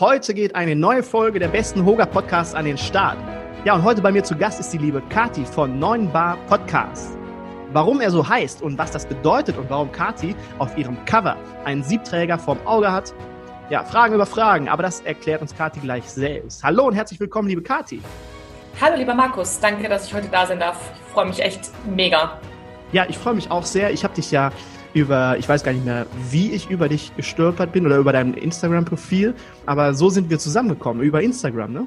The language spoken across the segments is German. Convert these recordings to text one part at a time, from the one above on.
Heute geht eine neue Folge der besten Hoga Podcasts an den Start. Ja, und heute bei mir zu Gast ist die liebe Kati von 9 Bar Podcast. Warum er so heißt und was das bedeutet und warum Kati auf ihrem Cover einen Siebträger vorm Auge hat. Ja, Fragen über Fragen, aber das erklärt uns Kati gleich selbst. Hallo und herzlich willkommen, liebe Kati. Hallo, lieber Markus. Danke, dass ich heute da sein darf. Ich freue mich echt mega. Ja, ich freue mich auch sehr. Ich habe dich ja über, ich weiß gar nicht mehr, wie ich über dich gestolpert bin oder über dein Instagram-Profil, aber so sind wir zusammengekommen, über Instagram, ne?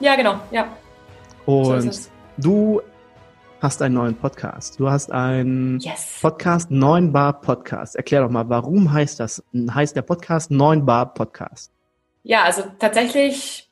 Ja, genau, ja. Und so du hast einen neuen Podcast. Du hast einen yes. Podcast, 9 Bar Podcast. Erklär doch mal, warum heißt das, heißt der Podcast 9 Bar Podcast? Ja, also tatsächlich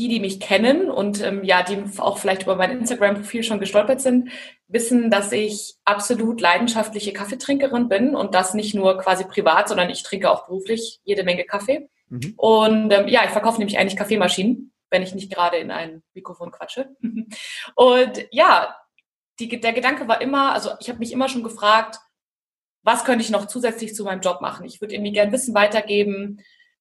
die, die mich kennen und ähm, ja, die auch vielleicht über mein Instagram-Profil schon gestolpert sind, wissen, dass ich absolut leidenschaftliche Kaffeetrinkerin bin und das nicht nur quasi privat, sondern ich trinke auch beruflich jede Menge Kaffee. Mhm. Und ähm, ja, ich verkaufe nämlich eigentlich Kaffeemaschinen, wenn ich nicht gerade in ein Mikrofon quatsche. und ja, die, der Gedanke war immer, also ich habe mich immer schon gefragt, was könnte ich noch zusätzlich zu meinem Job machen? Ich würde irgendwie gern Wissen weitergeben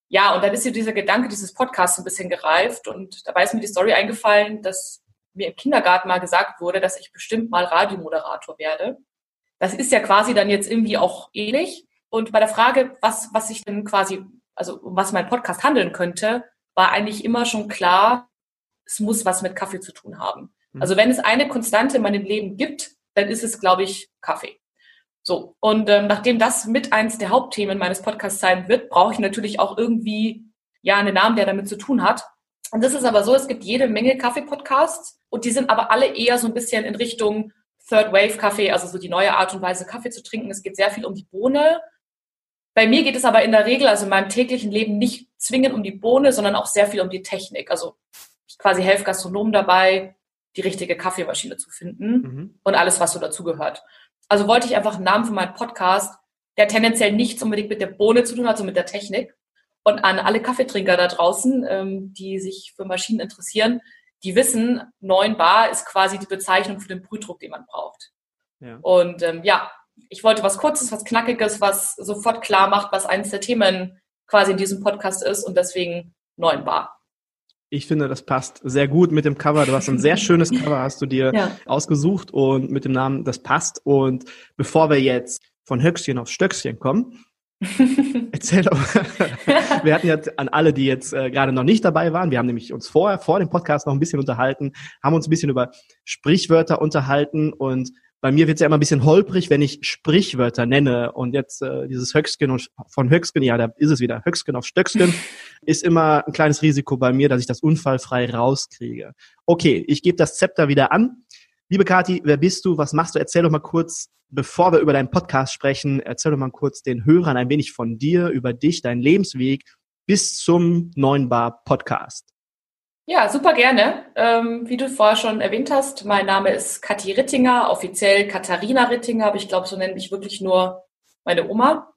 ja, und dann ist hier dieser Gedanke dieses Podcasts ein bisschen gereift und dabei ist mir die Story eingefallen, dass mir im Kindergarten mal gesagt wurde, dass ich bestimmt mal Radiomoderator werde. Das ist ja quasi dann jetzt irgendwie auch ähnlich. Und bei der Frage, was, was ich denn quasi, also um was mein Podcast handeln könnte, war eigentlich immer schon klar, es muss was mit Kaffee zu tun haben. Mhm. Also wenn es eine Konstante in meinem Leben gibt, dann ist es, glaube ich, Kaffee. So, und ähm, nachdem das mit eins der Hauptthemen meines Podcasts sein wird, brauche ich natürlich auch irgendwie ja einen Namen, der damit zu tun hat. Und das ist aber so, es gibt jede Menge Kaffee-Podcasts und die sind aber alle eher so ein bisschen in Richtung Third Wave Kaffee, also so die neue Art und Weise Kaffee zu trinken. Es geht sehr viel um die Bohne. Bei mir geht es aber in der Regel, also in meinem täglichen Leben, nicht zwingend um die Bohne, sondern auch sehr viel um die Technik. Also ich quasi helfe Gastronomen dabei, die richtige Kaffeemaschine zu finden mhm. und alles, was so dazugehört. Also wollte ich einfach einen Namen für meinen Podcast, der tendenziell nichts unbedingt mit der Bohne zu tun hat, sondern mit der Technik. Und an alle Kaffeetrinker da draußen, ähm, die sich für Maschinen interessieren, die wissen, 9 Bar ist quasi die Bezeichnung für den Brühdruck, den man braucht. Ja. Und ähm, ja, ich wollte was Kurzes, was Knackiges, was sofort klar macht, was eines der Themen quasi in diesem Podcast ist und deswegen 9 Bar. Ich finde, das passt sehr gut mit dem Cover. Du hast ein sehr schönes Cover, hast du dir ja. ausgesucht und mit dem Namen, das passt. Und bevor wir jetzt von Höchstchen aufs Stöckchen kommen, erzähl doch, wir hatten jetzt an alle, die jetzt äh, gerade noch nicht dabei waren, wir haben nämlich uns vorher, vor dem Podcast noch ein bisschen unterhalten, haben uns ein bisschen über Sprichwörter unterhalten und bei mir wird es ja immer ein bisschen holprig, wenn ich Sprichwörter nenne. Und jetzt äh, dieses Höcksken und von Höcksken, ja, da ist es wieder, Höcksken auf Stöcksken, ist immer ein kleines Risiko bei mir, dass ich das unfallfrei rauskriege. Okay, ich gebe das Zepter wieder an. Liebe Kathi, wer bist du? Was machst du? Erzähl doch mal kurz, bevor wir über deinen Podcast sprechen, erzähl doch mal kurz den Hörern ein wenig von dir, über dich, deinen Lebensweg bis zum neuen Bar Podcast. Ja, super gerne. Ähm, wie du vorher schon erwähnt hast, mein Name ist Kathi Rittinger, offiziell Katharina Rittinger, aber ich glaube, so nennt mich wirklich nur meine Oma.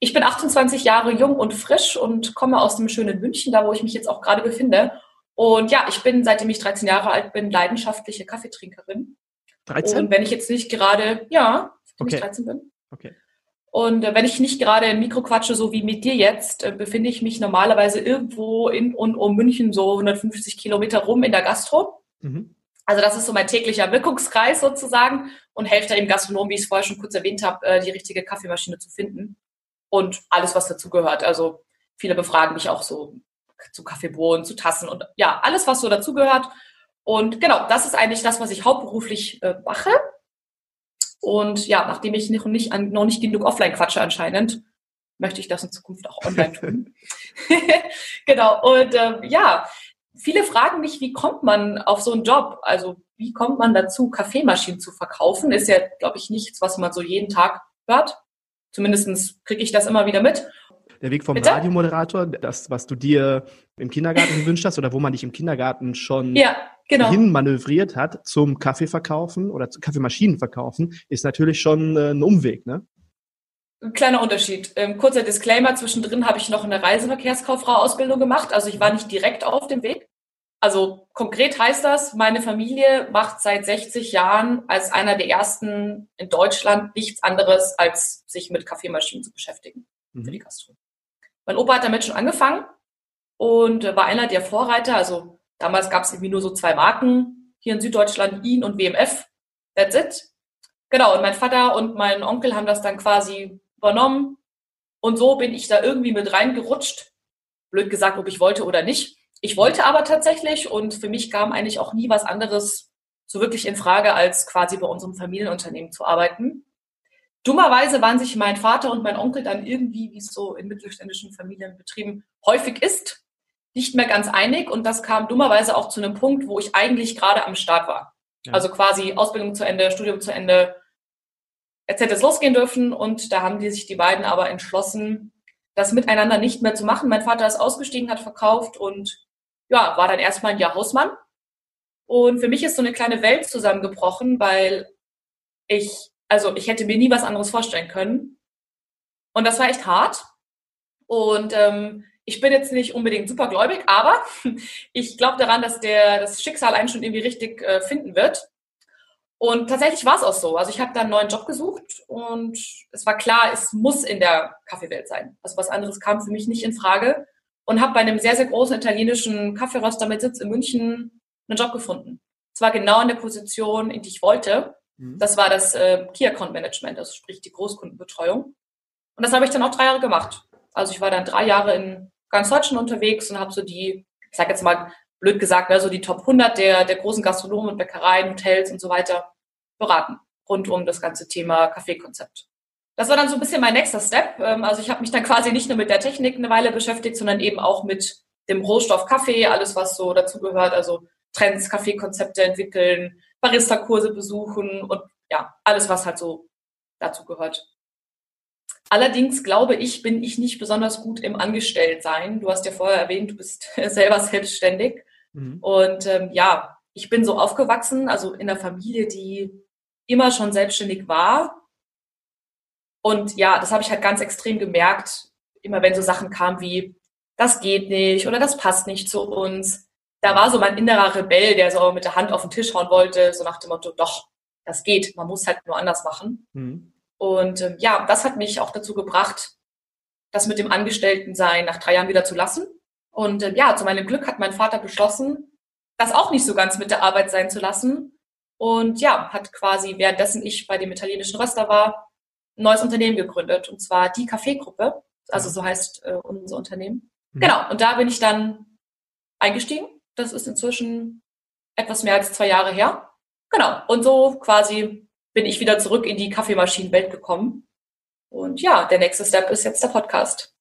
Ich bin 28 Jahre jung und frisch und komme aus dem schönen München, da wo ich mich jetzt auch gerade befinde. Und ja, ich bin, seitdem ich 13 Jahre alt bin, leidenschaftliche Kaffeetrinkerin. 13? Und wenn ich jetzt nicht gerade, ja, seitdem okay. ich 13 bin. Okay. Und äh, wenn ich nicht gerade im Mikro quatsche, so wie mit dir jetzt, äh, befinde ich mich normalerweise irgendwo in und um München so 150 Kilometer rum in der Gastro. Mhm. Also das ist so mein täglicher Wirkungskreis sozusagen und helfe da im Gastronom, wie ich es vorher schon kurz erwähnt habe, äh, die richtige Kaffeemaschine zu finden und alles, was dazu gehört. Also viele befragen mich auch so zu Kaffeebohnen, zu Tassen und ja, alles, was so dazugehört. Und genau, das ist eigentlich das, was ich hauptberuflich mache. Und ja, nachdem ich noch nicht, noch nicht genug offline quatsche anscheinend, möchte ich das in Zukunft auch online tun. genau. Und ähm, ja, viele fragen mich, wie kommt man auf so einen Job? Also wie kommt man dazu, Kaffeemaschinen zu verkaufen? Ist ja, glaube ich, nichts, was man so jeden Tag hört. Zumindest kriege ich das immer wieder mit. Der Weg vom Bitte? Radiomoderator, das, was du dir im Kindergarten gewünscht hast oder wo man dich im Kindergarten schon ja, genau. hinmanövriert hat zum Kaffeeverkaufen oder zu Kaffeemaschinen verkaufen, ist natürlich schon äh, ein Umweg, ne? Ein kleiner Unterschied. Ähm, kurzer Disclaimer, zwischendrin habe ich noch eine Reiseverkehrskauffrau-Ausbildung gemacht. Also ich war nicht direkt auf dem Weg. Also konkret heißt das, meine Familie macht seit 60 Jahren als einer der ersten in Deutschland nichts anderes, als sich mit Kaffeemaschinen zu beschäftigen mhm. für die Gastro. Mein Opa hat damit schon angefangen und war einer der Vorreiter. Also damals gab es irgendwie nur so zwei Marken hier in Süddeutschland, ihn und WMF. That's it. Genau, und mein Vater und mein Onkel haben das dann quasi übernommen. Und so bin ich da irgendwie mit reingerutscht. Blöd gesagt, ob ich wollte oder nicht. Ich wollte aber tatsächlich und für mich kam eigentlich auch nie was anderes so wirklich in Frage, als quasi bei unserem Familienunternehmen zu arbeiten. Dummerweise waren sich mein Vater und mein Onkel dann irgendwie, wie es so in mittelständischen Familienbetrieben häufig ist, nicht mehr ganz einig. Und das kam dummerweise auch zu einem Punkt, wo ich eigentlich gerade am Start war. Ja. Also quasi Ausbildung zu Ende, Studium zu Ende. Jetzt hätte es losgehen dürfen und da haben die sich die beiden aber entschlossen, das miteinander nicht mehr zu machen. Mein Vater ist ausgestiegen, hat verkauft und ja, war dann erstmal ein Jahr Hausmann. Und für mich ist so eine kleine Welt zusammengebrochen, weil ich, also ich hätte mir nie was anderes vorstellen können. Und das war echt hart. Und ähm, ich bin jetzt nicht unbedingt supergläubig, aber ich glaube daran, dass der, das Schicksal einen schon irgendwie richtig äh, finden wird. Und tatsächlich war es auch so. Also ich habe dann einen neuen Job gesucht und es war klar, es muss in der Kaffeewelt sein. Also was anderes kam für mich nicht in Frage und habe bei einem sehr, sehr großen italienischen Kaffeeröster mit Sitz in München einen Job gefunden. Zwar genau in der Position, in die ich wollte. Mhm. Das war das äh, Key Account Management, also sprich die Großkundenbetreuung. Und das habe ich dann auch drei Jahre gemacht. Also ich war dann drei Jahre in ganz Deutschland unterwegs und habe so die, ich sage jetzt mal blöd gesagt, ne, so die Top 100 der, der großen Gastronomen und Bäckereien, Hotels und so weiter beraten rund um das ganze Thema Kaffeekonzept das war dann so ein bisschen mein nächster Step. Ähm, also ich habe mich dann quasi nicht nur mit der Technik eine Weile beschäftigt, sondern eben auch mit dem Rohstoff Kaffee, alles was so dazu gehört, also Trends, Kaffeekonzepte entwickeln, Barista-Kurse besuchen und ja, alles was halt so dazu gehört. Allerdings glaube ich, bin ich nicht besonders gut im Angestelltsein. Du hast ja vorher erwähnt, du bist selber selbstständig. Mhm. Und ähm, ja, ich bin so aufgewachsen, also in einer Familie, die immer schon selbstständig war und ja, das habe ich halt ganz extrem gemerkt, immer wenn so Sachen kamen wie, das geht nicht oder das passt nicht zu uns. Da war so mein innerer Rebell, der so mit der Hand auf den Tisch hauen wollte, so nach dem Motto, doch, das geht, man muss halt nur anders machen. Mhm. Und ähm, ja, das hat mich auch dazu gebracht, das mit dem Angestelltensein nach drei Jahren wieder zu lassen. Und ähm, ja, zu meinem Glück hat mein Vater beschlossen, das auch nicht so ganz mit der Arbeit sein zu lassen. Und ja, hat quasi, währenddessen ich bei dem italienischen Röster war, ein neues Unternehmen gegründet, und zwar die Kaffeegruppe, also so heißt äh, unser Unternehmen. Mhm. Genau, und da bin ich dann eingestiegen. Das ist inzwischen etwas mehr als zwei Jahre her. Genau, und so quasi bin ich wieder zurück in die Kaffeemaschinenwelt gekommen. Und ja, der nächste Step ist jetzt der Podcast.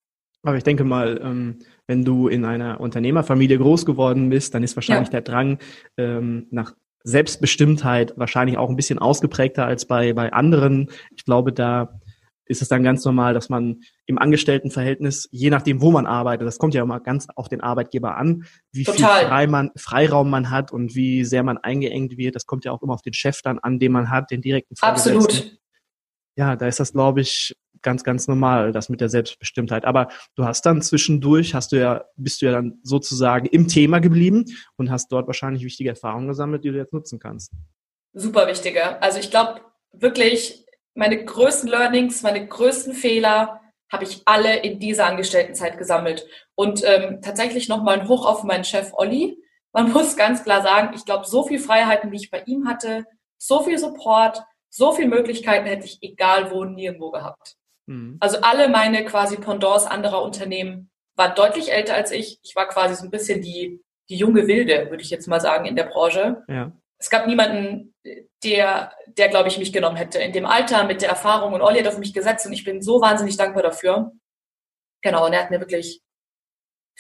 Aber ich denke mal, ähm, wenn du in einer Unternehmerfamilie groß geworden bist, dann ist wahrscheinlich ja. der Drang ähm, nach Selbstbestimmtheit wahrscheinlich auch ein bisschen ausgeprägter als bei, bei anderen. Ich glaube, da ist es dann ganz normal, dass man im Angestelltenverhältnis, je nachdem, wo man arbeitet, das kommt ja immer ganz auf den Arbeitgeber an, wie Total. viel Freiman, Freiraum man hat und wie sehr man eingeengt wird. Das kommt ja auch immer auf den Chef dann an, den man hat, den direkten Vorgesetzten. Absolut. Ja, da ist das, glaube ich, ganz, ganz normal, das mit der Selbstbestimmtheit. Aber du hast dann zwischendurch, hast du ja, bist du ja dann sozusagen im Thema geblieben und hast dort wahrscheinlich wichtige Erfahrungen gesammelt, die du jetzt nutzen kannst. Super wichtige. Also ich glaube wirklich, meine größten Learnings, meine größten Fehler habe ich alle in dieser Angestelltenzeit gesammelt. Und ähm, tatsächlich nochmal ein Hoch auf meinen Chef Olli. Man muss ganz klar sagen, ich glaube, so viel Freiheiten, wie ich bei ihm hatte, so viel Support, so viele Möglichkeiten hätte ich egal wo nirgendwo gehabt. Mhm. Also alle meine quasi Pendants anderer Unternehmen waren deutlich älter als ich. Ich war quasi so ein bisschen die, die junge Wilde, würde ich jetzt mal sagen, in der Branche. Ja. Es gab niemanden, der, der glaube ich, mich genommen hätte. In dem Alter, mit der Erfahrung. Und Olli hat auf mich gesetzt und ich bin so wahnsinnig dankbar dafür. Genau, und er hat mir wirklich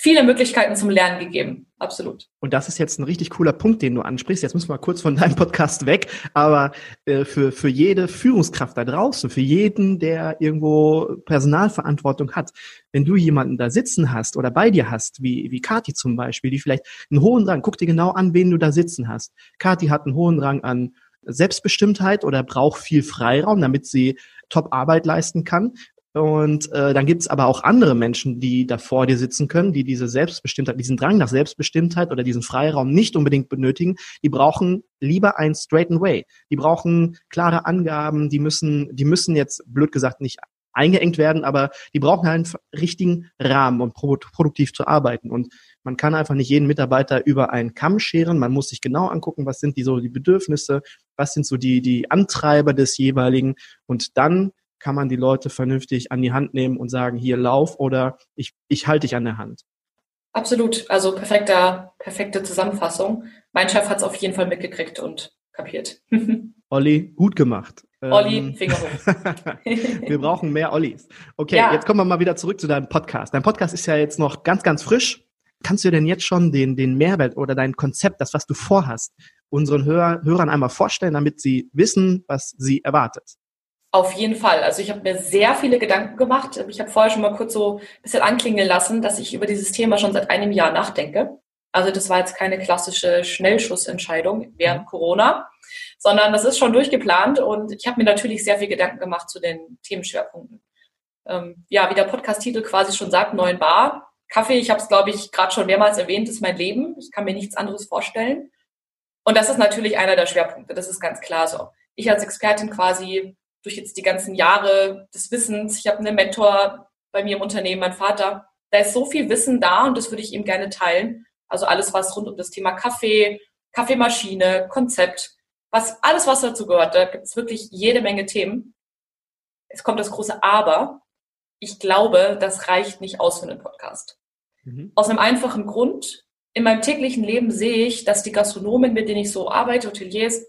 viele Möglichkeiten zum Lernen gegeben. Absolut. Und das ist jetzt ein richtig cooler Punkt, den du ansprichst. Jetzt müssen wir kurz von deinem Podcast weg. Aber äh, für, für jede Führungskraft da draußen, für jeden, der irgendwo Personalverantwortung hat, wenn du jemanden da sitzen hast oder bei dir hast, wie, wie Kati zum Beispiel, die vielleicht einen hohen Rang, guck dir genau an, wen du da sitzen hast. Kati hat einen hohen Rang an Selbstbestimmtheit oder braucht viel Freiraum, damit sie Top-Arbeit leisten kann. Und äh, dann gibt es aber auch andere Menschen, die da vor dir sitzen können, die diese Selbstbestimmtheit, diesen Drang nach Selbstbestimmtheit oder diesen Freiraum nicht unbedingt benötigen. Die brauchen lieber ein straighten way. Die brauchen klare Angaben. Die müssen, die müssen jetzt blöd gesagt nicht eingeengt werden, aber die brauchen halt einen richtigen Rahmen, um produktiv zu arbeiten. Und man kann einfach nicht jeden Mitarbeiter über einen Kamm scheren. Man muss sich genau angucken, was sind die so die Bedürfnisse, was sind so die die Antreiber des jeweiligen und dann kann man die Leute vernünftig an die Hand nehmen und sagen, hier lauf oder ich, ich halte dich an der Hand. Absolut. Also perfekter, perfekte Zusammenfassung. Mein Chef hat es auf jeden Fall mitgekriegt und kapiert. Olli, gut gemacht. Olli, ähm, Finger hoch. wir brauchen mehr Ollis. Okay, ja. jetzt kommen wir mal wieder zurück zu deinem Podcast. Dein Podcast ist ja jetzt noch ganz, ganz frisch. Kannst du denn jetzt schon den, den Mehrwert oder dein Konzept, das, was du vorhast, unseren Hör, Hörern einmal vorstellen, damit sie wissen, was sie erwartet? Auf jeden Fall. Also ich habe mir sehr viele Gedanken gemacht. Ich habe vorher schon mal kurz so ein bisschen anklingen lassen, dass ich über dieses Thema schon seit einem Jahr nachdenke. Also das war jetzt keine klassische Schnellschussentscheidung während mhm. Corona, sondern das ist schon durchgeplant und ich habe mir natürlich sehr viel Gedanken gemacht zu den Themenschwerpunkten. Ähm, ja, wie der Podcast-Titel quasi schon sagt, neuen Bar. Kaffee, ich habe es, glaube ich, gerade schon mehrmals erwähnt, ist mein Leben. Ich kann mir nichts anderes vorstellen. Und das ist natürlich einer der Schwerpunkte, das ist ganz klar so. Ich als Expertin quasi durch jetzt die ganzen Jahre des Wissens, ich habe einen Mentor bei mir im Unternehmen, mein Vater, da ist so viel Wissen da und das würde ich ihm gerne teilen. Also alles, was rund um das Thema Kaffee, Kaffeemaschine, Konzept, was alles, was dazu gehört, da gibt es wirklich jede Menge Themen. Es kommt das große Aber. Ich glaube, das reicht nicht aus für einen Podcast. Mhm. Aus einem einfachen Grund. In meinem täglichen Leben sehe ich, dass die Gastronomen, mit denen ich so arbeite, Hoteliers,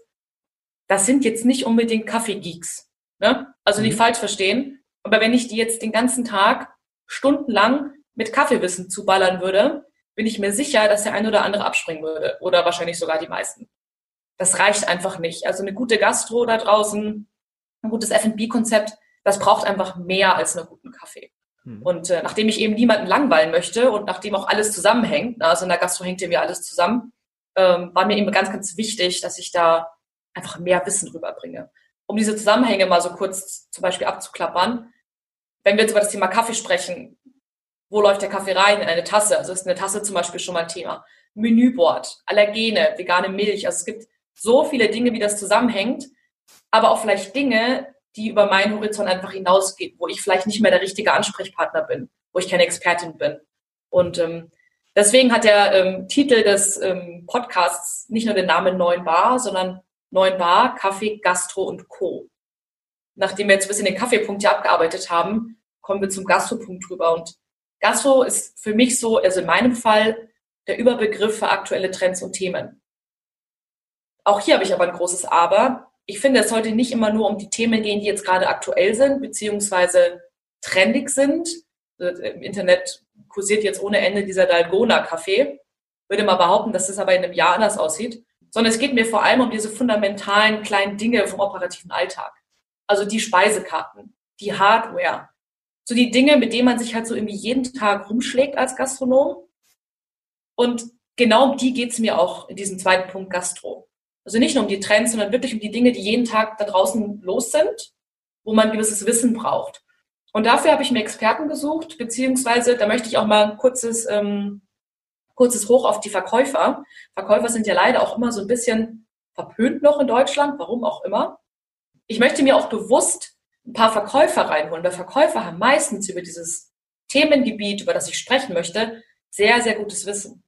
das sind jetzt nicht unbedingt Kaffeegeeks. Ne? Also nicht mhm. falsch verstehen. Aber wenn ich die jetzt den ganzen Tag stundenlang mit Kaffeewissen zuballern würde, bin ich mir sicher, dass der eine oder andere abspringen würde. Oder wahrscheinlich sogar die meisten. Das reicht einfach nicht. Also eine gute Gastro da draußen, ein gutes F&B-Konzept, das braucht einfach mehr als einen guten Kaffee. Mhm. Und äh, nachdem ich eben niemanden langweilen möchte und nachdem auch alles zusammenhängt, also in der Gastro hängt ja alles zusammen, ähm, war mir eben ganz, ganz wichtig, dass ich da einfach mehr Wissen rüberbringe um diese Zusammenhänge mal so kurz zum Beispiel abzuklappern, wenn wir jetzt über das Thema Kaffee sprechen, wo läuft der Kaffee rein? In eine Tasse. Also ist eine Tasse zum Beispiel schon mal ein Thema. Menüboard, Allergene, vegane Milch. Also es gibt so viele Dinge, wie das zusammenhängt, aber auch vielleicht Dinge, die über meinen Horizont einfach hinausgehen, wo ich vielleicht nicht mehr der richtige Ansprechpartner bin, wo ich keine Expertin bin. Und ähm, deswegen hat der ähm, Titel des ähm, Podcasts nicht nur den Namen Neuen Bar, sondern 9 Bar, Kaffee, Gastro und Co. Nachdem wir jetzt ein bisschen den Kaffeepunkt hier abgearbeitet haben, kommen wir zum Gastropunkt drüber. Und Gastro ist für mich so, also in meinem Fall, der Überbegriff für aktuelle Trends und Themen. Auch hier habe ich aber ein großes Aber. Ich finde, es sollte nicht immer nur um die Themen gehen, die jetzt gerade aktuell sind, beziehungsweise trendig sind. Im Internet kursiert jetzt ohne Ende dieser Dalgona-Kaffee. Würde mal behaupten, dass das aber in einem Jahr anders aussieht sondern es geht mir vor allem um diese fundamentalen kleinen Dinge vom operativen Alltag. Also die Speisekarten, die Hardware, so die Dinge, mit denen man sich halt so irgendwie jeden Tag rumschlägt als Gastronom. Und genau um die geht's mir auch in diesem zweiten Punkt Gastro. Also nicht nur um die Trends, sondern wirklich um die Dinge, die jeden Tag da draußen los sind, wo man gewisses Wissen braucht. Und dafür habe ich mir Experten gesucht, beziehungsweise da möchte ich auch mal ein kurzes ähm, kurzes Hoch auf die Verkäufer. Verkäufer sind ja leider auch immer so ein bisschen verpönt noch in Deutschland, warum auch immer. Ich möchte mir auch bewusst ein paar Verkäufer reinholen, weil Verkäufer haben meistens über dieses Themengebiet, über das ich sprechen möchte, sehr, sehr gutes Wissen.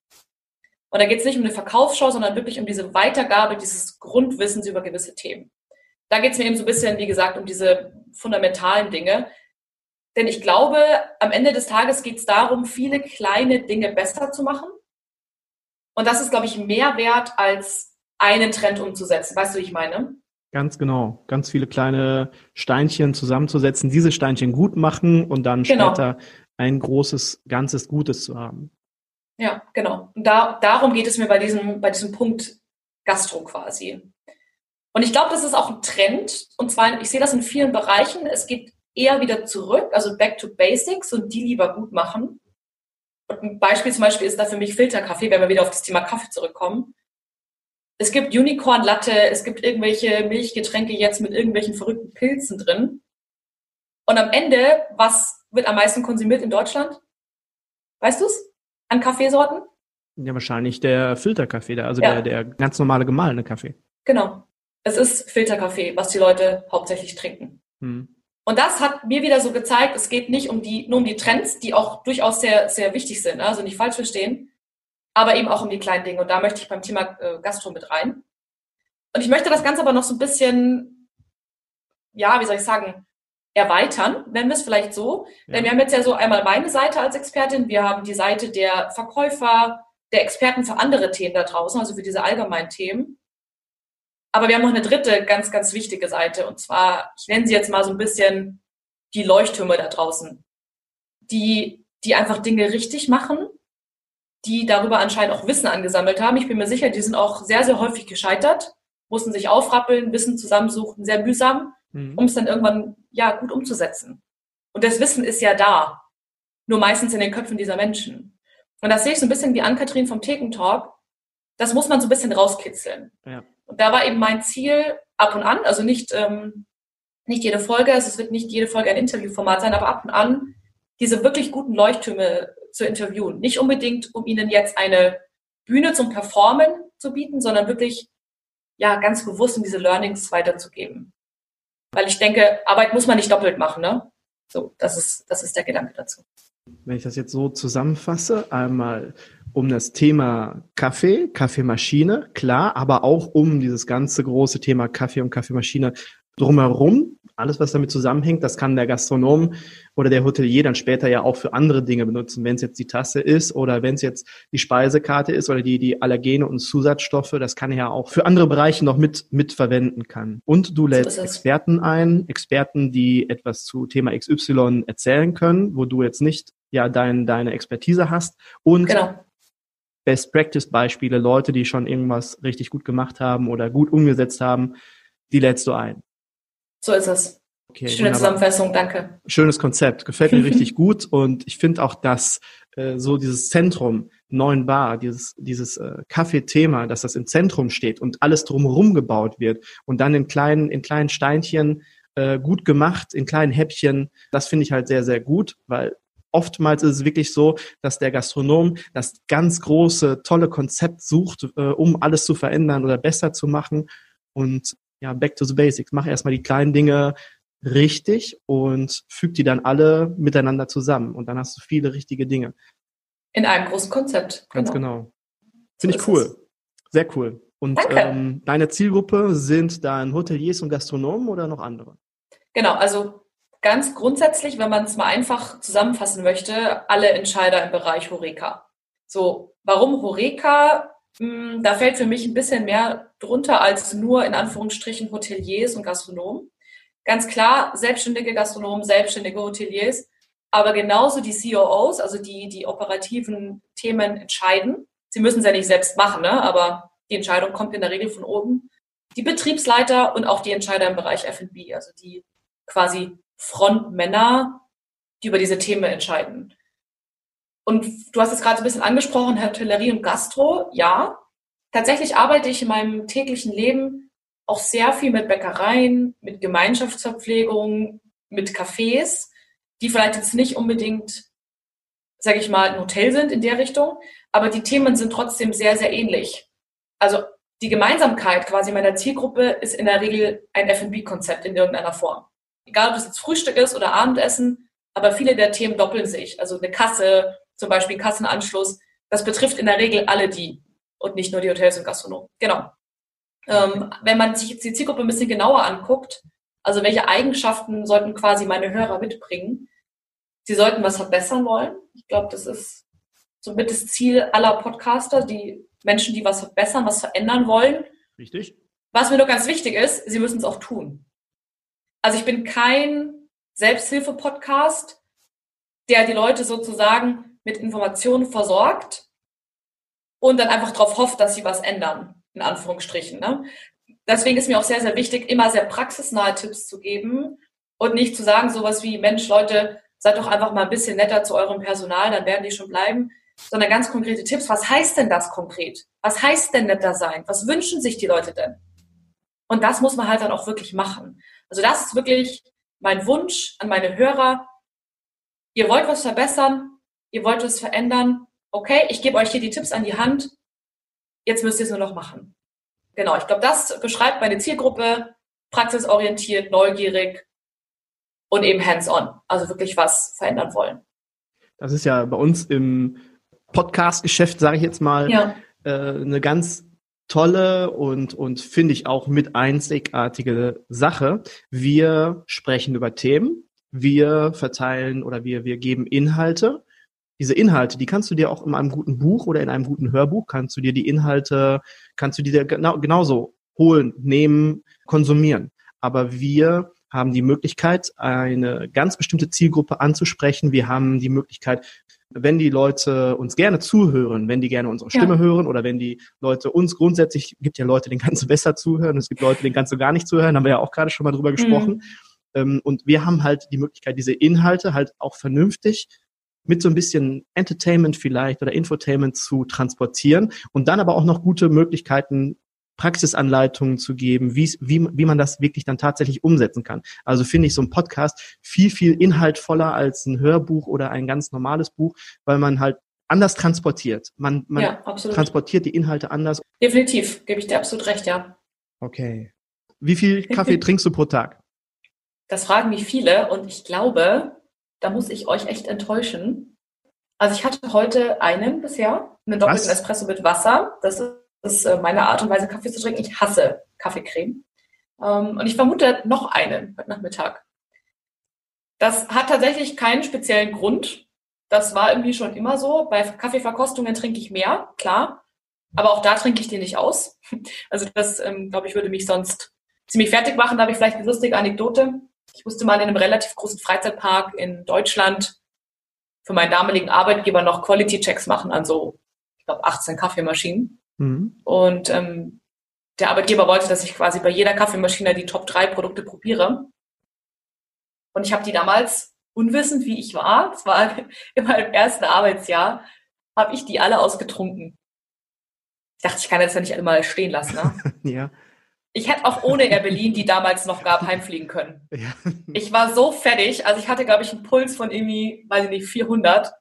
Und da geht es nicht um eine Verkaufsschau, sondern wirklich um diese Weitergabe dieses Grundwissens über gewisse Themen. Da geht es mir eben so ein bisschen, wie gesagt, um diese fundamentalen Dinge, denn ich glaube, am Ende des Tages geht es darum, viele kleine Dinge besser zu machen und das ist, glaube ich, mehr wert als einen Trend umzusetzen. Weißt du, wie ich meine? Ganz genau. Ganz viele kleine Steinchen zusammenzusetzen, diese Steinchen gut machen und dann genau. später ein großes, ganzes Gutes zu haben. Ja, genau. Und da, darum geht es mir bei diesem, bei diesem Punkt Gastro quasi. Und ich glaube, das ist auch ein Trend. Und zwar, ich sehe das in vielen Bereichen. Es geht eher wieder zurück, also back to basics und die lieber gut machen. Und ein Beispiel zum Beispiel ist da für mich Filterkaffee, wenn wir wieder auf das Thema Kaffee zurückkommen. Es gibt Unicorn Latte, es gibt irgendwelche Milchgetränke jetzt mit irgendwelchen verrückten Pilzen drin. Und am Ende, was wird am meisten konsumiert in Deutschland? Weißt du es? An Kaffeesorten? Ja, wahrscheinlich der Filterkaffee, also ja. der, der ganz normale gemahlene Kaffee. Genau. Es ist Filterkaffee, was die Leute hauptsächlich trinken. Hm. Und das hat mir wieder so gezeigt, es geht nicht um die, nur um die Trends, die auch durchaus sehr, sehr wichtig sind, ne? also nicht falsch verstehen, aber eben auch um die kleinen Dinge. Und da möchte ich beim Thema äh, Gastro mit rein. Und ich möchte das Ganze aber noch so ein bisschen, ja, wie soll ich sagen, erweitern, nennen wir es vielleicht so. Ja. Denn wir haben jetzt ja so einmal meine Seite als Expertin, wir haben die Seite der Verkäufer, der Experten für andere Themen da draußen, also für diese allgemeinen Themen. Aber wir haben noch eine dritte ganz, ganz wichtige Seite. Und zwar, ich nenne sie jetzt mal so ein bisschen die Leuchttürme da draußen. Die, die einfach Dinge richtig machen, die darüber anscheinend auch Wissen angesammelt haben. Ich bin mir sicher, die sind auch sehr, sehr häufig gescheitert, mussten sich aufrappeln, Wissen zusammensuchen, sehr mühsam, mhm. um es dann irgendwann ja gut umzusetzen. Und das Wissen ist ja da, nur meistens in den Köpfen dieser Menschen. Und das sehe ich so ein bisschen wie Ann-Kathrin vom Thekentalk. Das muss man so ein bisschen rauskitzeln. Ja. Und da war eben mein Ziel ab und an, also nicht, ähm, nicht jede Folge, also es wird nicht jede Folge ein Interviewformat sein, aber ab und an diese wirklich guten Leuchttürme zu interviewen. Nicht unbedingt, um ihnen jetzt eine Bühne zum Performen zu bieten, sondern wirklich ja ganz bewusst um diese Learnings weiterzugeben. Weil ich denke, Arbeit muss man nicht doppelt machen, ne? So, das ist, das ist der Gedanke dazu. Wenn ich das jetzt so zusammenfasse, einmal um das Thema Kaffee, Kaffeemaschine, klar, aber auch um dieses ganze große Thema Kaffee und Kaffeemaschine drumherum, alles, was damit zusammenhängt, das kann der Gastronom oder der Hotelier dann später ja auch für andere Dinge benutzen, wenn es jetzt die Tasse ist oder wenn es jetzt die Speisekarte ist oder die, die Allergene und Zusatzstoffe, das kann er ja auch für andere Bereiche noch mit, mitverwenden kann. Und du lädst so Experten ein, Experten, die etwas zu Thema XY erzählen können, wo du jetzt nicht ja dein, deine Expertise hast und genau. Best Practice Beispiele, Leute, die schon irgendwas richtig gut gemacht haben oder gut umgesetzt haben, die lädst du ein. So ist es. Okay, Schöne wunderbar. Zusammenfassung, danke. Schönes Konzept, gefällt mir richtig gut und ich finde auch, dass äh, so dieses Zentrum, neuen Bar, dieses, dieses äh, Kaffeethema, dass das im Zentrum steht und alles drumherum gebaut wird und dann in kleinen, in kleinen Steinchen äh, gut gemacht, in kleinen Häppchen, das finde ich halt sehr, sehr gut, weil oftmals ist es wirklich so, dass der Gastronom das ganz große, tolle Konzept sucht, äh, um alles zu verändern oder besser zu machen. Und ja, back to the basics. Mach erstmal die kleinen Dinge richtig und füg die dann alle miteinander zusammen. Und dann hast du viele richtige Dinge. In einem großen Konzept. Ganz genau. genau. Finde ich cool. Es. Sehr cool. Und ähm, deine Zielgruppe sind dann Hoteliers und Gastronomen oder noch andere? Genau, also ganz grundsätzlich, wenn man es mal einfach zusammenfassen möchte, alle Entscheider im Bereich Horeca. So, warum Horeca? Hm, da fällt für mich ein bisschen mehr drunter als nur in Anführungsstrichen Hoteliers und Gastronomen. Ganz klar, selbstständige Gastronomen, selbstständige Hoteliers, aber genauso die COOs, also die die operativen Themen entscheiden. Sie müssen es ja nicht selbst machen, ne? aber die Entscheidung kommt in der Regel von oben. Die Betriebsleiter und auch die Entscheider im Bereich F&B, also die quasi Frontmänner, die über diese Themen entscheiden. Und du hast es gerade ein bisschen angesprochen, Hotellerie und Gastro. Ja, tatsächlich arbeite ich in meinem täglichen Leben auch sehr viel mit Bäckereien, mit Gemeinschaftsverpflegung, mit Cafés, die vielleicht jetzt nicht unbedingt, sage ich mal, ein Hotel sind in der Richtung, aber die Themen sind trotzdem sehr, sehr ähnlich. Also die Gemeinsamkeit quasi meiner Zielgruppe ist in der Regel ein F&B-Konzept in irgendeiner Form egal ob es jetzt Frühstück ist oder Abendessen, aber viele der Themen doppeln sich. Also eine Kasse, zum Beispiel Kassenanschluss, das betrifft in der Regel alle die und nicht nur die Hotels und Gastronomen. Genau. Ähm, wenn man sich jetzt die Zielgruppe ein bisschen genauer anguckt, also welche Eigenschaften sollten quasi meine Hörer mitbringen? Sie sollten was verbessern wollen. Ich glaube, das ist somit das Ziel aller Podcaster, die Menschen, die was verbessern, was verändern wollen Richtig. Was mir nur ganz wichtig ist, Sie müssen es auch tun. Also ich bin kein Selbsthilfe-Podcast, der die Leute sozusagen mit Informationen versorgt und dann einfach darauf hofft, dass sie was ändern, in Anführungsstrichen. Ne? Deswegen ist mir auch sehr, sehr wichtig, immer sehr praxisnahe Tipps zu geben und nicht zu sagen sowas wie, Mensch, Leute, seid doch einfach mal ein bisschen netter zu eurem Personal, dann werden die schon bleiben, sondern ganz konkrete Tipps. Was heißt denn das konkret? Was heißt denn netter sein? Was wünschen sich die Leute denn? Und das muss man halt dann auch wirklich machen. Also das ist wirklich mein Wunsch an meine Hörer. Ihr wollt was verbessern, ihr wollt was verändern. Okay, ich gebe euch hier die Tipps an die Hand. Jetzt müsst ihr es nur noch machen. Genau, ich glaube, das beschreibt meine Zielgruppe. Praxisorientiert, neugierig und eben hands-on. Also wirklich was verändern wollen. Das ist ja bei uns im Podcast-Geschäft, sage ich jetzt mal, ja. äh, eine ganz tolle und, und finde ich auch mit einzigartige Sache. Wir sprechen über Themen, wir verteilen oder wir, wir geben Inhalte. Diese Inhalte, die kannst du dir auch in einem guten Buch oder in einem guten Hörbuch, kannst du dir die Inhalte, kannst du dir genau, genauso holen, nehmen, konsumieren. Aber wir haben die Möglichkeit, eine ganz bestimmte Zielgruppe anzusprechen. Wir haben die Möglichkeit, wenn die Leute uns gerne zuhören, wenn die gerne unsere Stimme ja. hören oder wenn die Leute uns grundsätzlich, gibt ja Leute, denen kannst du besser zuhören, es gibt Leute, denen kannst du gar nicht zuhören, haben wir ja auch gerade schon mal drüber gesprochen. Mhm. Und wir haben halt die Möglichkeit, diese Inhalte halt auch vernünftig mit so ein bisschen Entertainment vielleicht oder Infotainment zu transportieren und dann aber auch noch gute Möglichkeiten Praxisanleitungen zu geben, wie, wie, wie man das wirklich dann tatsächlich umsetzen kann. Also finde ich so ein Podcast viel, viel inhaltvoller als ein Hörbuch oder ein ganz normales Buch, weil man halt anders transportiert. Man, man ja, transportiert die Inhalte anders. Definitiv, gebe ich dir absolut recht, ja. Okay. Wie viel Kaffee trinkst du pro Tag? Das fragen mich viele und ich glaube, da muss ich euch echt enttäuschen. Also ich hatte heute einen bisher, einen doppelten Was? Espresso mit Wasser. Das ist äh, meine Art und Weise, Kaffee zu trinken. Ich hasse Kaffeecreme. Ähm, und ich vermute noch einen heute Nachmittag. Das hat tatsächlich keinen speziellen Grund. Das war irgendwie schon immer so. Bei Kaffeeverkostungen trinke ich mehr, klar. Aber auch da trinke ich den nicht aus. Also das, ähm, glaube ich, würde mich sonst ziemlich fertig machen. Da habe ich vielleicht eine lustige Anekdote. Ich musste mal in einem relativ großen Freizeitpark in Deutschland für meinen damaligen Arbeitgeber noch Quality-Checks machen an so, ich glaube, 18 Kaffeemaschinen. Mhm. Und ähm, der Arbeitgeber wollte, dass ich quasi bei jeder Kaffeemaschine die Top 3 Produkte probiere. Und ich habe die damals, unwissend wie ich war, das war in meinem ersten Arbeitsjahr, habe ich die alle ausgetrunken. Ich dachte, ich kann jetzt ja nicht alle mal stehen lassen. Ne? ja. Ich hätte auch ohne Air Berlin, die damals noch gab, heimfliegen können. Ja. Ich war so fertig, also ich hatte, glaube ich, einen Puls von irgendwie, weiß ich nicht, 400.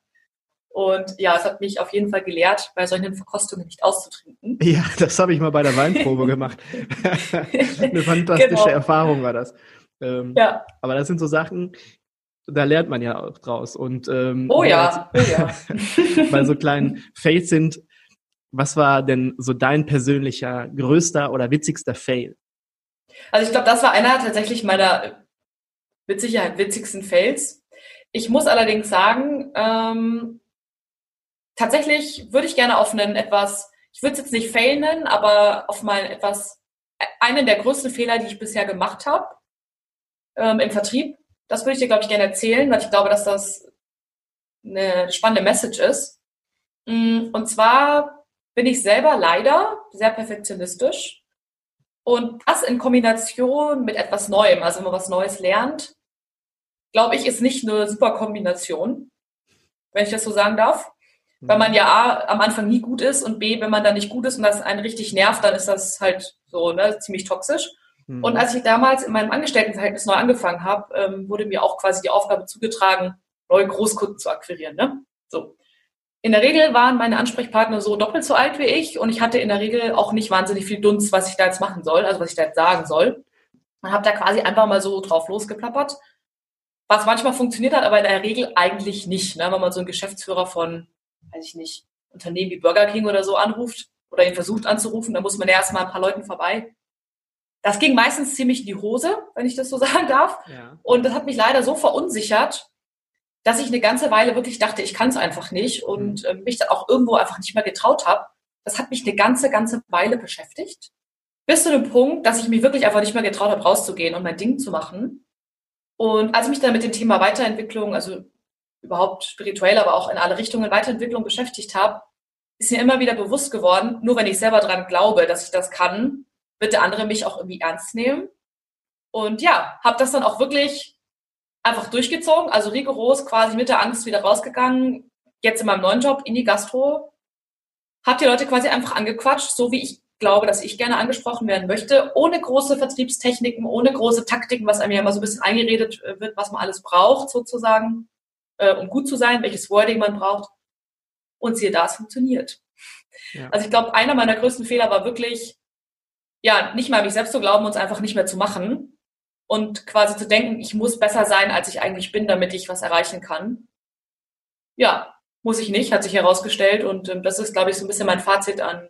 Und ja, es hat mich auf jeden Fall gelehrt, bei solchen Verkostungen nicht auszutrinken. Ja, das habe ich mal bei der Weinprobe gemacht. Eine fantastische genau. Erfahrung war das. Ähm, ja. Aber das sind so Sachen, da lernt man ja auch draus. Und ähm, oh ja, oh ja. bei so kleinen Fails sind, was war denn so dein persönlicher größter oder witzigster Fail? Also ich glaube, das war einer tatsächlich meiner mit Sicherheit witzigsten Fails. Ich muss allerdings sagen, ähm, tatsächlich würde ich gerne auf einen etwas, ich würde es jetzt nicht fail nennen, aber auf mal etwas, einen der größten Fehler, die ich bisher gemacht habe ähm, im Vertrieb. Das würde ich dir, glaube ich, gerne erzählen, weil ich glaube, dass das eine spannende Message ist. Mm, und zwar bin ich selber leider sehr perfektionistisch. Und das in Kombination mit etwas Neuem, also wenn man was Neues lernt, glaube ich, ist nicht eine super Kombination, wenn ich das so sagen darf. Weil man ja A, am Anfang nie gut ist und B, wenn man da nicht gut ist und das einen richtig nervt, dann ist das halt so ne, ziemlich toxisch. Mhm. Und als ich damals in meinem Angestelltenverhältnis neu angefangen habe, ähm, wurde mir auch quasi die Aufgabe zugetragen, neue Großkunden zu akquirieren. Ne? So. In der Regel waren meine Ansprechpartner so doppelt so alt wie ich und ich hatte in der Regel auch nicht wahnsinnig viel Dunst, was ich da jetzt machen soll, also was ich da jetzt sagen soll. Und habe da quasi einfach mal so drauf losgeplappert, was manchmal funktioniert hat, aber in der Regel eigentlich nicht, ne? wenn man so einen Geschäftsführer von weiß ich nicht, Unternehmen wie Burger King oder so anruft oder ihn versucht anzurufen, dann muss man ja erstmal ein paar Leuten vorbei. Das ging meistens ziemlich in die Hose, wenn ich das so sagen darf. Ja. Und das hat mich leider so verunsichert, dass ich eine ganze Weile wirklich dachte, ich kann es einfach nicht und äh, mich dann auch irgendwo einfach nicht mehr getraut habe. Das hat mich eine ganze, ganze Weile beschäftigt. bis zu dem Punkt, dass ich mich wirklich einfach nicht mehr getraut habe, rauszugehen und mein Ding zu machen. Und als ich mich dann mit dem Thema Weiterentwicklung, also überhaupt spirituell, aber auch in alle Richtungen Weiterentwicklung beschäftigt habe, ist mir immer wieder bewusst geworden, nur wenn ich selber dran glaube, dass ich das kann, wird der andere mich auch irgendwie ernst nehmen. Und ja, habe das dann auch wirklich einfach durchgezogen, also rigoros quasi mit der Angst wieder rausgegangen, jetzt in meinem neuen Job in die Gastro, habe die Leute quasi einfach angequatscht, so wie ich glaube, dass ich gerne angesprochen werden möchte, ohne große Vertriebstechniken, ohne große Taktiken, was einem ja immer so ein bisschen eingeredet wird, was man alles braucht sozusagen, äh, um gut zu sein, welches Wording man braucht. Und siehe da, es funktioniert. Ja. Also ich glaube, einer meiner größten Fehler war wirklich, ja, nicht mal an mich selbst zu glauben und es einfach nicht mehr zu machen und quasi zu denken, ich muss besser sein, als ich eigentlich bin, damit ich was erreichen kann. Ja, muss ich nicht, hat sich herausgestellt und ähm, das ist, glaube ich, so ein bisschen mein Fazit an,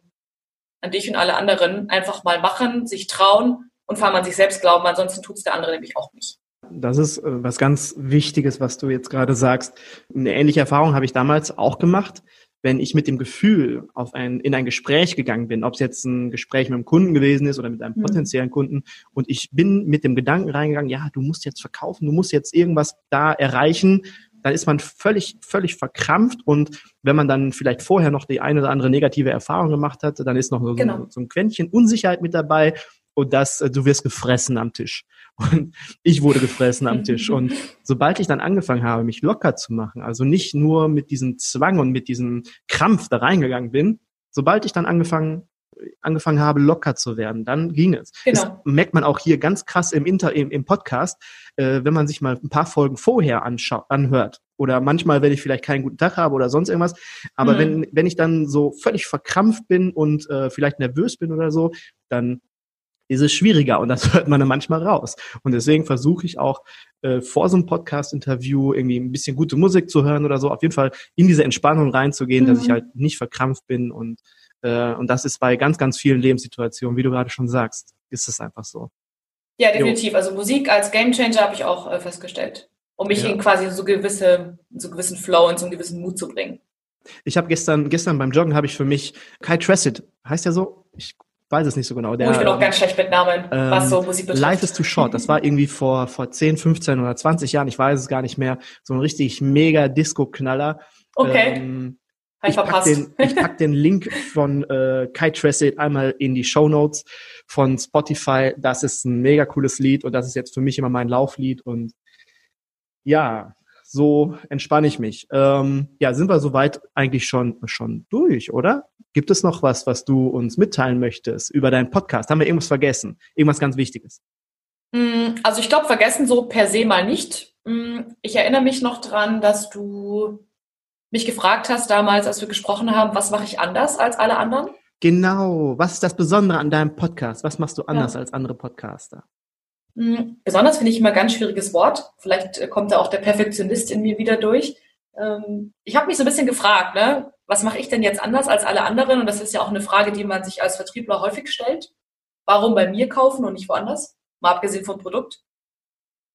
an dich und alle anderen. Einfach mal machen, sich trauen und vor allem an sich selbst glauben, ansonsten tut es der andere nämlich auch nicht. Das ist äh, was ganz Wichtiges, was du jetzt gerade sagst. Eine ähnliche Erfahrung habe ich damals auch gemacht wenn ich mit dem Gefühl auf ein, in ein Gespräch gegangen bin, ob es jetzt ein Gespräch mit einem Kunden gewesen ist oder mit einem mhm. potenziellen Kunden, und ich bin mit dem Gedanken reingegangen, ja, du musst jetzt verkaufen, du musst jetzt irgendwas da erreichen, dann ist man völlig, völlig verkrampft und wenn man dann vielleicht vorher noch die eine oder andere negative Erfahrung gemacht hat, dann ist noch so, genau. so ein Quäntchen Unsicherheit mit dabei und das, äh, du wirst gefressen am Tisch. Und ich wurde gefressen am Tisch. Und sobald ich dann angefangen habe, mich locker zu machen, also nicht nur mit diesem Zwang und mit diesem Krampf da reingegangen bin, sobald ich dann angefangen angefangen habe, locker zu werden, dann ging es. Genau. Das merkt man auch hier ganz krass im, Inter, im, im Podcast, äh, wenn man sich mal ein paar Folgen vorher anhört. Oder manchmal, wenn ich vielleicht keinen guten Tag habe oder sonst irgendwas. Aber mhm. wenn, wenn ich dann so völlig verkrampft bin und äh, vielleicht nervös bin oder so, dann ist es schwieriger und das hört man dann manchmal raus. Und deswegen versuche ich auch äh, vor so einem Podcast-Interview irgendwie ein bisschen gute Musik zu hören oder so, auf jeden Fall in diese Entspannung reinzugehen, mhm. dass ich mhm. halt nicht verkrampft bin und äh, und das ist bei ganz, ganz vielen Lebenssituationen, wie du gerade schon sagst, ist es einfach so. Ja, definitiv. Jo. Also Musik als Gamechanger habe ich auch äh, festgestellt, um mich ja. in quasi so gewisse, so gewissen Flow und so einen gewissen Mut zu bringen. Ich habe gestern, gestern beim Joggen habe ich für mich Kai Tressett, heißt der so? Ich weiß es nicht so genau. Der, oh, ich bin auch ganz schlecht mit Namen, ähm, was so Musik betrifft. Life is too short. Das war irgendwie vor, vor 10, 15 oder 20 Jahren, ich weiß es gar nicht mehr, so ein richtig mega Disco-Knaller. Okay. Ähm, ich pack, den, ich pack den Link von äh, Kai Tressett einmal in die Show Notes von Spotify. Das ist ein mega cooles Lied und das ist jetzt für mich immer mein Lauflied und ja, so entspanne ich mich. Ähm, ja, sind wir soweit eigentlich schon, schon durch, oder? Gibt es noch was, was du uns mitteilen möchtest über deinen Podcast? Haben wir irgendwas vergessen? Irgendwas ganz Wichtiges? Mm, also ich glaube, vergessen so per se mal nicht. Mm, ich erinnere mich noch dran, dass du mich gefragt hast damals, als wir gesprochen haben, was mache ich anders als alle anderen? Genau. Was ist das Besondere an deinem Podcast? Was machst du anders ja. als andere Podcaster? Hm, besonders finde ich immer ein ganz schwieriges Wort. Vielleicht kommt da auch der Perfektionist in mir wieder durch. Ähm, ich habe mich so ein bisschen gefragt, ne? Was mache ich denn jetzt anders als alle anderen? Und das ist ja auch eine Frage, die man sich als Vertriebler häufig stellt. Warum bei mir kaufen und nicht woanders? Mal abgesehen vom Produkt.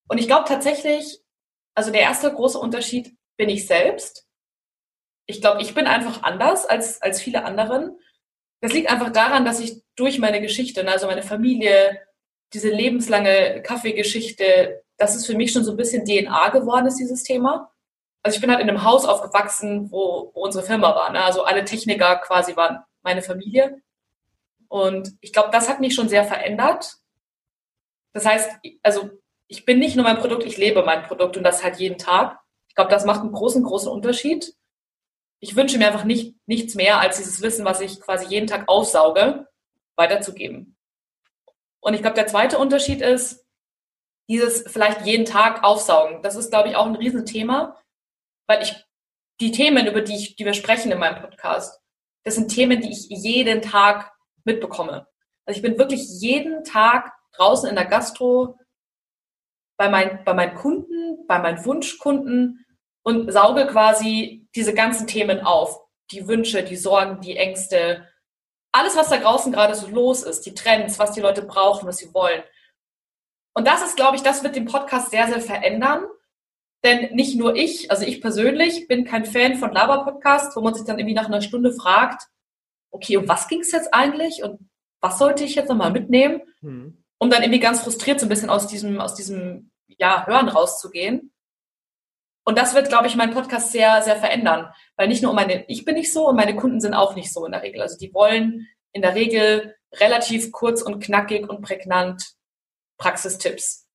Und ich glaube tatsächlich, also der erste große Unterschied bin ich selbst. Ich glaube, ich bin einfach anders als, als viele anderen. Das liegt einfach daran, dass ich durch meine Geschichte, ne, also meine Familie, diese lebenslange Kaffeegeschichte, das ist für mich schon so ein bisschen DNA geworden, ist dieses Thema. Also ich bin halt in einem Haus aufgewachsen, wo, wo unsere Firma war. Ne? Also alle Techniker quasi waren meine Familie. Und ich glaube, das hat mich schon sehr verändert. Das heißt, also ich bin nicht nur mein Produkt, ich lebe mein Produkt und das halt jeden Tag. Ich glaube, das macht einen großen, großen Unterschied. Ich wünsche mir einfach nicht, nichts mehr, als dieses Wissen, was ich quasi jeden Tag aufsauge, weiterzugeben. Und ich glaube, der zweite Unterschied ist, dieses vielleicht jeden Tag aufsaugen. Das ist, glaube ich, auch ein Riesenthema, weil ich die Themen, über die, ich, die wir sprechen in meinem Podcast, das sind Themen, die ich jeden Tag mitbekomme. Also ich bin wirklich jeden Tag draußen in der Gastro bei, mein, bei meinen Kunden, bei meinen Wunschkunden und sauge quasi diese ganzen Themen auf. Die Wünsche, die Sorgen, die Ängste, alles, was da draußen gerade so los ist, die Trends, was die Leute brauchen, was sie wollen. Und das ist, glaube ich, das wird den Podcast sehr, sehr verändern. Denn nicht nur ich, also ich persönlich bin kein Fan von Laber-Podcasts, wo man sich dann irgendwie nach einer Stunde fragt, okay, um was ging es jetzt eigentlich? Und was sollte ich jetzt nochmal mitnehmen, mhm. um dann irgendwie ganz frustriert so ein bisschen aus diesem, aus diesem, ja, Hören rauszugehen. Und das wird, glaube ich, meinen Podcast sehr, sehr verändern. Weil nicht nur meine, ich bin nicht so und meine Kunden sind auch nicht so in der Regel. Also die wollen in der Regel relativ kurz und knackig und prägnant Praxistipps.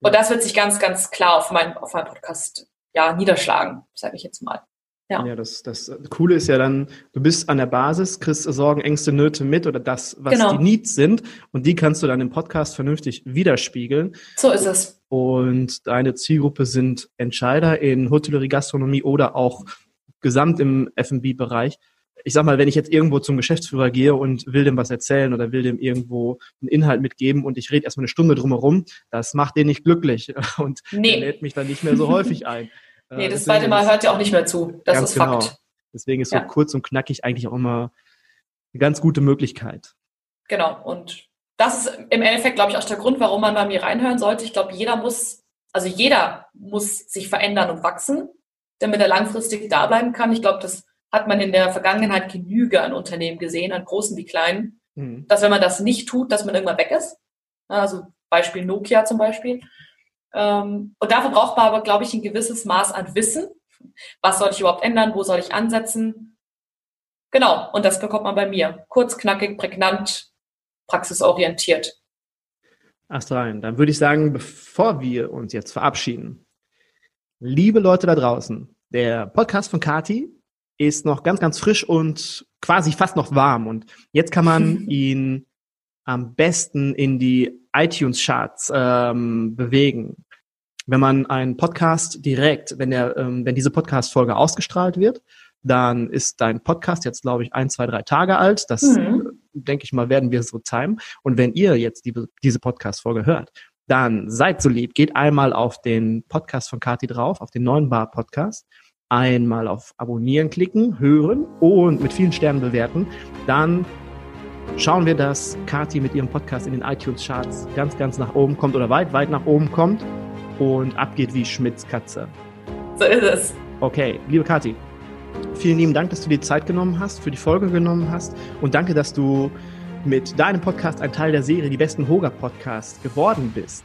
Und das wird sich ganz, ganz klar auf meinem auf meinem Podcast ja niederschlagen, sage ich jetzt mal. Ja, ja das, das Coole ist ja dann, du bist an der Basis, kriegst Sorgen, Ängste, Nöte mit oder das, was genau. die Needs sind und die kannst du dann im Podcast vernünftig widerspiegeln. So ist es. Und deine Zielgruppe sind Entscheider in Hotellerie, Gastronomie oder auch gesamt im F&B-Bereich. Ich sag mal, wenn ich jetzt irgendwo zum Geschäftsführer gehe und will dem was erzählen oder will dem irgendwo einen Inhalt mitgeben und ich rede erstmal eine Stunde drumherum, das macht den nicht glücklich und nee. der lädt mich dann nicht mehr so häufig ein. Nee, äh, das zweite Mal hört ja auch nicht mehr zu. Das ist genau. Fakt. Deswegen ist so ja. kurz und knackig eigentlich auch immer eine ganz gute Möglichkeit. Genau. Und das ist im Endeffekt, glaube ich, auch der Grund, warum man bei mir reinhören sollte. Ich glaube, jeder muss, also jeder muss sich verändern und wachsen, damit er langfristig da bleiben kann. Ich glaube, das hat man in der Vergangenheit Genüge an Unternehmen gesehen, an großen wie kleinen, mhm. dass wenn man das nicht tut, dass man irgendwann weg ist. Also Beispiel Nokia zum Beispiel. Ähm, und dafür braucht man aber, glaube ich, ein gewisses Maß an Wissen. Was soll ich überhaupt ändern? Wo soll ich ansetzen? Genau, und das bekommt man bei mir. Kurz, knackig, prägnant, praxisorientiert. Astrein, dann würde ich sagen, bevor wir uns jetzt verabschieden, liebe Leute da draußen, der Podcast von Kati ist noch ganz, ganz frisch und quasi fast noch warm. Und jetzt kann man ihn am besten in die iTunes-Charts ähm, bewegen. Wenn man einen Podcast direkt, wenn der, ähm, wenn diese Podcast-Folge ausgestrahlt wird, dann ist dein Podcast jetzt, glaube ich, ein, zwei, drei Tage alt. Das, mhm. äh, denke ich mal, werden wir so timen. Und wenn ihr jetzt die, diese Podcast-Folge hört, dann seid so lieb, geht einmal auf den Podcast von Kati drauf, auf den neuen Bar-Podcast, einmal auf Abonnieren klicken, hören und mit vielen Sternen bewerten. Dann schauen wir, dass Kati mit ihrem Podcast in den iTunes-Charts ganz, ganz nach oben kommt oder weit, weit nach oben kommt und abgeht wie Schmidts Katze. So ist es. Okay, liebe Kati, vielen lieben Dank, dass du dir Zeit genommen hast, für die Folge genommen hast und danke, dass du mit deinem Podcast ein Teil der Serie Die besten Hoga-Podcasts geworden bist.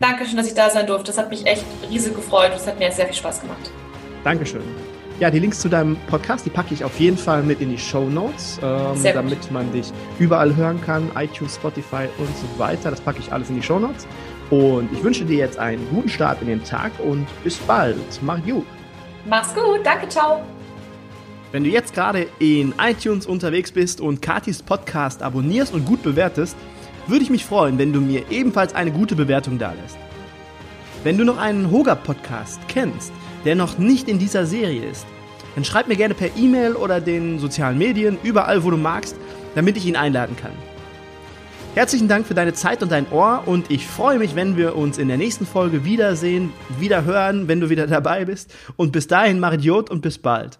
Dankeschön, dass ich da sein durfte. Das hat mich echt riesig gefreut. Das hat mir sehr viel Spaß gemacht. Dankeschön. Ja, die Links zu deinem Podcast, die packe ich auf jeden Fall mit in die Show Notes, ähm, damit man dich überall hören kann, iTunes, Spotify und so weiter. Das packe ich alles in die Show Notes. Und ich wünsche dir jetzt einen guten Start in den Tag und bis bald. Mach gut. Mach's gut. Danke, ciao. Wenn du jetzt gerade in iTunes unterwegs bist und Katis Podcast abonnierst und gut bewertest, würde ich mich freuen, wenn du mir ebenfalls eine gute Bewertung dalässt. Wenn du noch einen Hoga-Podcast kennst, der noch nicht in dieser Serie ist, dann schreib mir gerne per E-Mail oder den sozialen Medien, überall wo du magst, damit ich ihn einladen kann. Herzlichen Dank für deine Zeit und dein Ohr und ich freue mich, wenn wir uns in der nächsten Folge wiedersehen, wieder hören, wenn du wieder dabei bist. Und bis dahin, mach Idiot und bis bald.